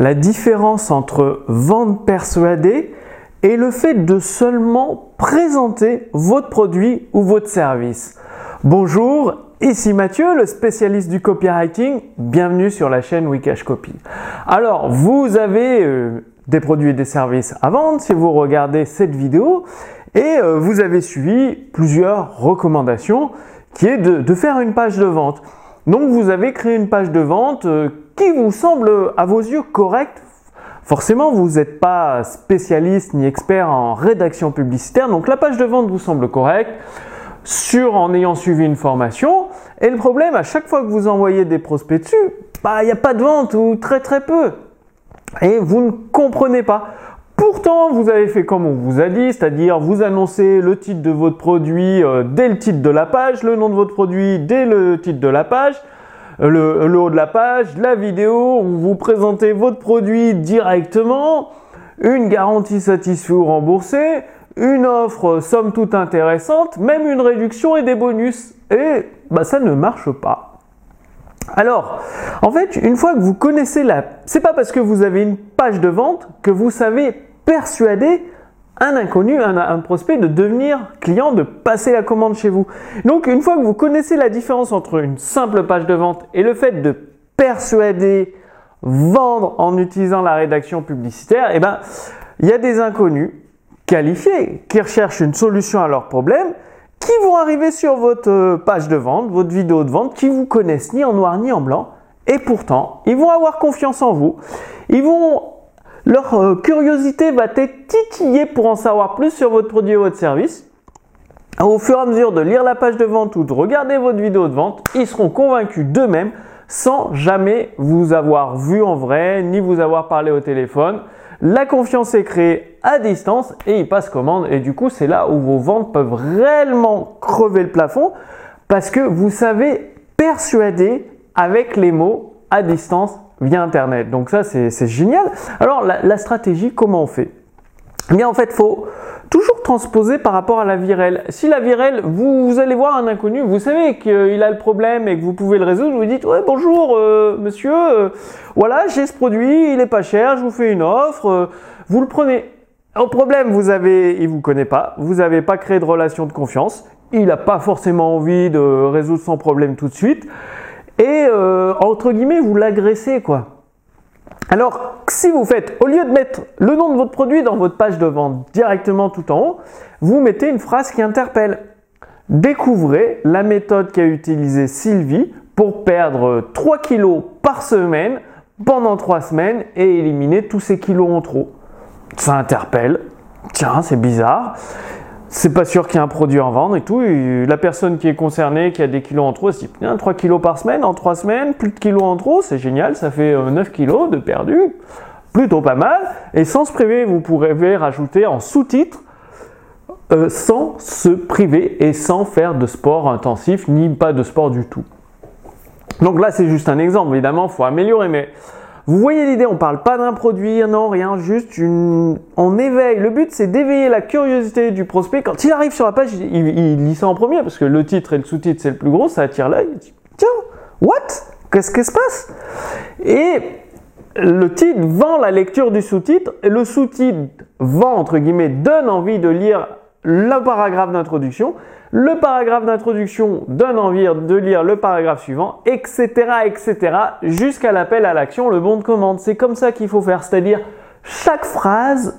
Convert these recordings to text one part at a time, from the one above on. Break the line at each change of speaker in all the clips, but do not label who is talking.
la différence entre vente persuadée et le fait de seulement présenter votre produit ou votre service. Bonjour, ici Mathieu, le spécialiste du copywriting. Bienvenue sur la chaîne Wikash Copy. Alors, vous avez euh, des produits et des services à vendre si vous regardez cette vidéo et euh, vous avez suivi plusieurs recommandations qui est de, faire une page de vente. Donc vous avez créé une page de vente euh, qui vous semble à vos yeux correcte. Forcément, vous n'êtes pas spécialiste ni expert en rédaction publicitaire, donc la page de vente vous semble correcte sur en ayant suivi une formation. Et le problème, à chaque fois que vous envoyez des prospects dessus, bah, il n'y a pas de vente ou très très peu. Et vous ne comprenez pas. Pourtant, vous avez fait comme on vous a dit, c'est-à-dire vous annoncez le titre de votre produit euh, dès le titre de la page, le nom de votre produit dès le titre de la page, le, haut de la page, la vidéo où vous présentez votre produit directement, une garantie satisfaite ou remboursée, une offre somme toute intéressante, même une réduction et des bonus. Et bah, ça ne marche pas. Alors, en fait, une fois que vous connaissez la... C'est pas parce que vous avez une page de vente que vous savez persuader un inconnu, un, prospect de devenir client, de passer la commande chez vous. Donc une fois que vous connaissez la différence entre une simple page de vente et le fait de persuader, vendre en utilisant la rédaction publicitaire, eh ben, il y a des inconnus qualifiés qui recherchent une solution à leurs problèmes qui vont arriver sur votre euh, page de vente, votre vidéo de vente, qui vous connaissent ni en noir ni en blanc, et pourtant, ils vont avoir confiance en vous. Ils vont leur euh, curiosité va être titillée pour en savoir plus sur votre produit ou votre service. Au fur et à mesure de lire la page de vente ou de regarder votre vidéo de vente, ils seront convaincus d'eux-mêmes sans jamais vous avoir vu en vrai ni vous avoir parlé au téléphone. La confiance est créée à distance et ils passent commande et du coup c'est là où vos ventes peuvent réellement crever le plafond parce que vous savez persuader avec les mots à distance via Internet. Donc ça, c'est génial. Alors, la, stratégie, comment on fait? Eh bien, en fait, faut toujours transposer par rapport à la virelle. Si la virelle, vous, allez voir un inconnu, vous savez qu'il a le problème et que vous pouvez le résoudre, vous dites ouais bonjour euh, monsieur, euh, voilà j'ai ce produit, il est pas cher, je vous fais une offre, euh, vous le prenez. Au problème, vous avez, il vous connaît pas, vous n'avez pas créé de relation de confiance, il n'a pas forcément envie de résoudre son problème tout de suite et euh, entre guillemets vous l'agressez quoi. Alors si vous faites, au lieu de mettre le nom de votre produit dans votre page de vente directement tout en haut, vous mettez une phrase qui interpelle. Découvrez la méthode qu'a utilisée Sylvie pour perdre 3 kilos par semaine pendant 3 semaines et éliminer tous ces kilos en trop. Ça interpelle. Tiens, c'est bizarre c'est pas sûr qu'il y ait un produit en vente et tout. la personne qui est concernée, qui a des kilos en trop, elle se dit 3 kilos par semaine en 3 semaines, plus de kilos en trop, c'est génial, ça fait 9 euh, kilos de perdu. Plutôt pas mal. Et sans se priver, vous pourrez rajouter en sous-titre euh, sans se priver et sans faire de sport intensif ni pas de sport du tout. Donc là, c'est juste un exemple. Évidemment, il faut améliorer, mais vous voyez l'idée, on parle pas d'un produit, non, rien, juste une... on éveille. Le but, c'est d'éveiller la curiosité du prospect. Quand il arrive sur la page, il, lit ça en premier parce que le titre et le sous-titre, c'est le plus gros, ça attire l'œil. Il dit, tiens, what? Qu'est-ce qui se passe? Et le titre vend la lecture du sous-titre le sous-titre vend, entre guillemets, donne envie de lire le paragraphe d'introduction. Le paragraphe d'introduction donne envie de lire le paragraphe suivant, etc., etc., jusqu'à l'appel à l'action, le bon de commande. C'est comme ça qu'il faut faire, c'est-à-dire chaque phrase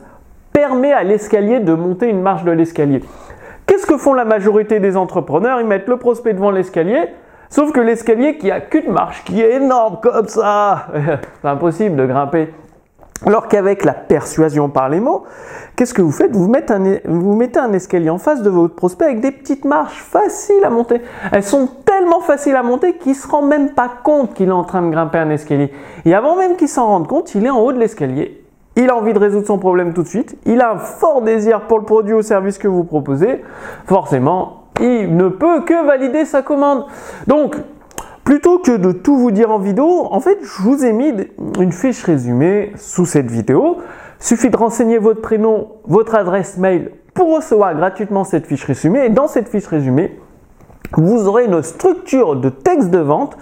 permet à l'escalier de monter une marche de l'escalier. Qu'est-ce que font la majorité des entrepreneurs? Ils mettent le prospect devant l'escalier, sauf que l'escalier qui a qu'une marche, qui est énorme comme ça, c'est impossible de grimper. Alors qu'avec la persuasion par les mots, qu'est-ce que vous faites? Vous mettez, un, escalier en face de votre prospect avec des petites marches faciles à monter. Elles sont tellement faciles à monter qu'il ne se rend même pas compte qu'il est en train de grimper un escalier. Et avant même qu'il s'en rende compte, il est en haut de l'escalier. Il a envie de résoudre son problème tout de suite. Il a un fort désir pour le produit ou service que vous proposez. Forcément, il ne peut que valider sa commande. Donc, Plutôt que de tout vous dire en vidéo, en fait, je vous ai mis une fiche résumée sous cette vidéo. Suffit de renseigner votre prénom, votre adresse mail pour recevoir gratuitement cette fiche résumée. Et dans cette fiche résumée, vous aurez une structure de texte de vente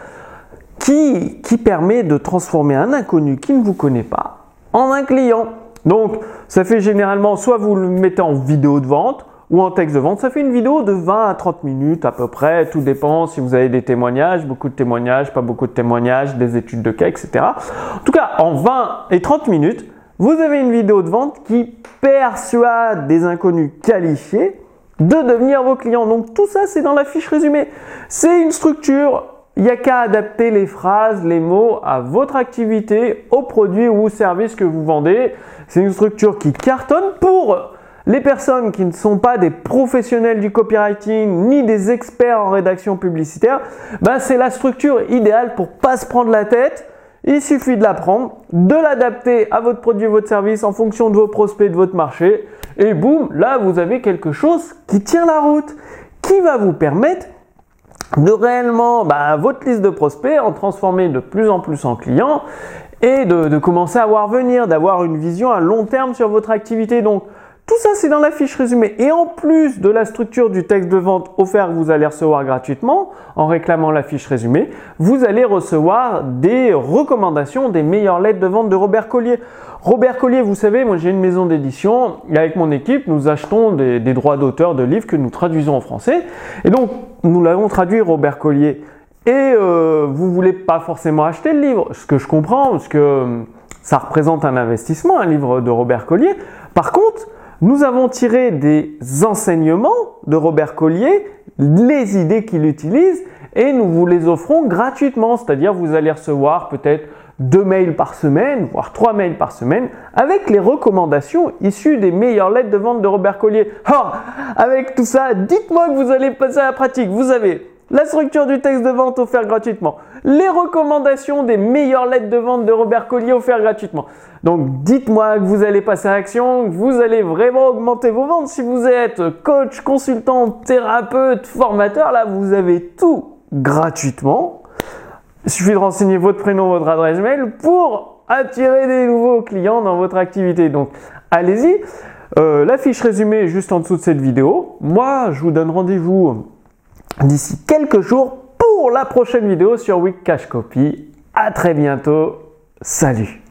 qui, qui permet de transformer un inconnu qui ne vous connaît pas en un client. Donc, ça fait généralement soit vous le mettez en vidéo de vente ou en texte de vente. Ça fait une vidéo de 20 à 30 minutes à peu près. Tout dépend si vous avez des témoignages, beaucoup de témoignages, pas beaucoup de témoignages, des études de cas, etc. En tout cas, en 20 et 30 minutes, vous avez une vidéo de vente qui persuade des inconnus qualifiés de devenir vos clients. Donc tout ça, c'est dans la fiche résumée. C'est une structure. Il n'y a qu'à adapter les phrases, les mots à votre activité, aux produits ou aux services que vous vendez. C'est une structure qui cartonne pour les personnes qui ne sont pas des professionnels du copywriting ni des experts en rédaction publicitaire. Ben, c'est la structure idéale pour pas se prendre la tête il suffit de l'apprendre, de l'adapter à votre produit, votre service en fonction de vos prospects, de votre marché. Et boum, là, vous avez quelque chose qui tient la route, qui va vous permettre de réellement bah, votre liste de prospects en transformer de plus en plus en clients et de, de commencer à voir venir, d'avoir une vision à long terme sur votre activité. Donc, tout ça, c'est dans la fiche résumée. Et en plus de la structure du texte de vente offert que vous allez recevoir gratuitement, en réclamant la fiche résumée, vous allez recevoir des recommandations des meilleures lettres de vente de Robert Collier. Robert Collier, vous savez, moi j'ai une maison d'édition et avec mon équipe, nous achetons des, droits d'auteur de livres que nous traduisons en français. Et donc, nous l'avons traduit Robert Collier. Et euh, vous voulez pas forcément acheter le livre, ce que je comprends, parce que euh, ça représente un investissement, un livre de Robert Collier. Par contre, nous avons tiré des enseignements de Robert Collier, les idées qu'il utilise, et nous vous les offrons gratuitement. C'est-à-dire, vous allez recevoir peut-être deux mails par semaine, voire trois mails par semaine, avec les recommandations issues des meilleures lettres de vente de Robert Collier. Oh, avec tout ça, dites-moi que vous allez passer à la pratique. Vous avez la structure du texte de vente offert gratuitement, les recommandations des meilleures lettres de vente de Robert Collier offertes gratuitement. Donc dites-moi que vous allez passer à l'action, que vous allez vraiment augmenter vos ventes. Si vous êtes coach, consultant, thérapeute, formateur, là vous avez tout gratuitement. Il suffit de renseigner votre prénom, votre adresse mail pour attirer des nouveaux clients dans votre activité. Donc allez-y. Euh, la fiche résumée est juste en dessous de cette vidéo. Moi, je vous donne rendez-vous d'ici quelques jours pour la prochaine vidéo sur Week Cash Copy. À très bientôt. Salut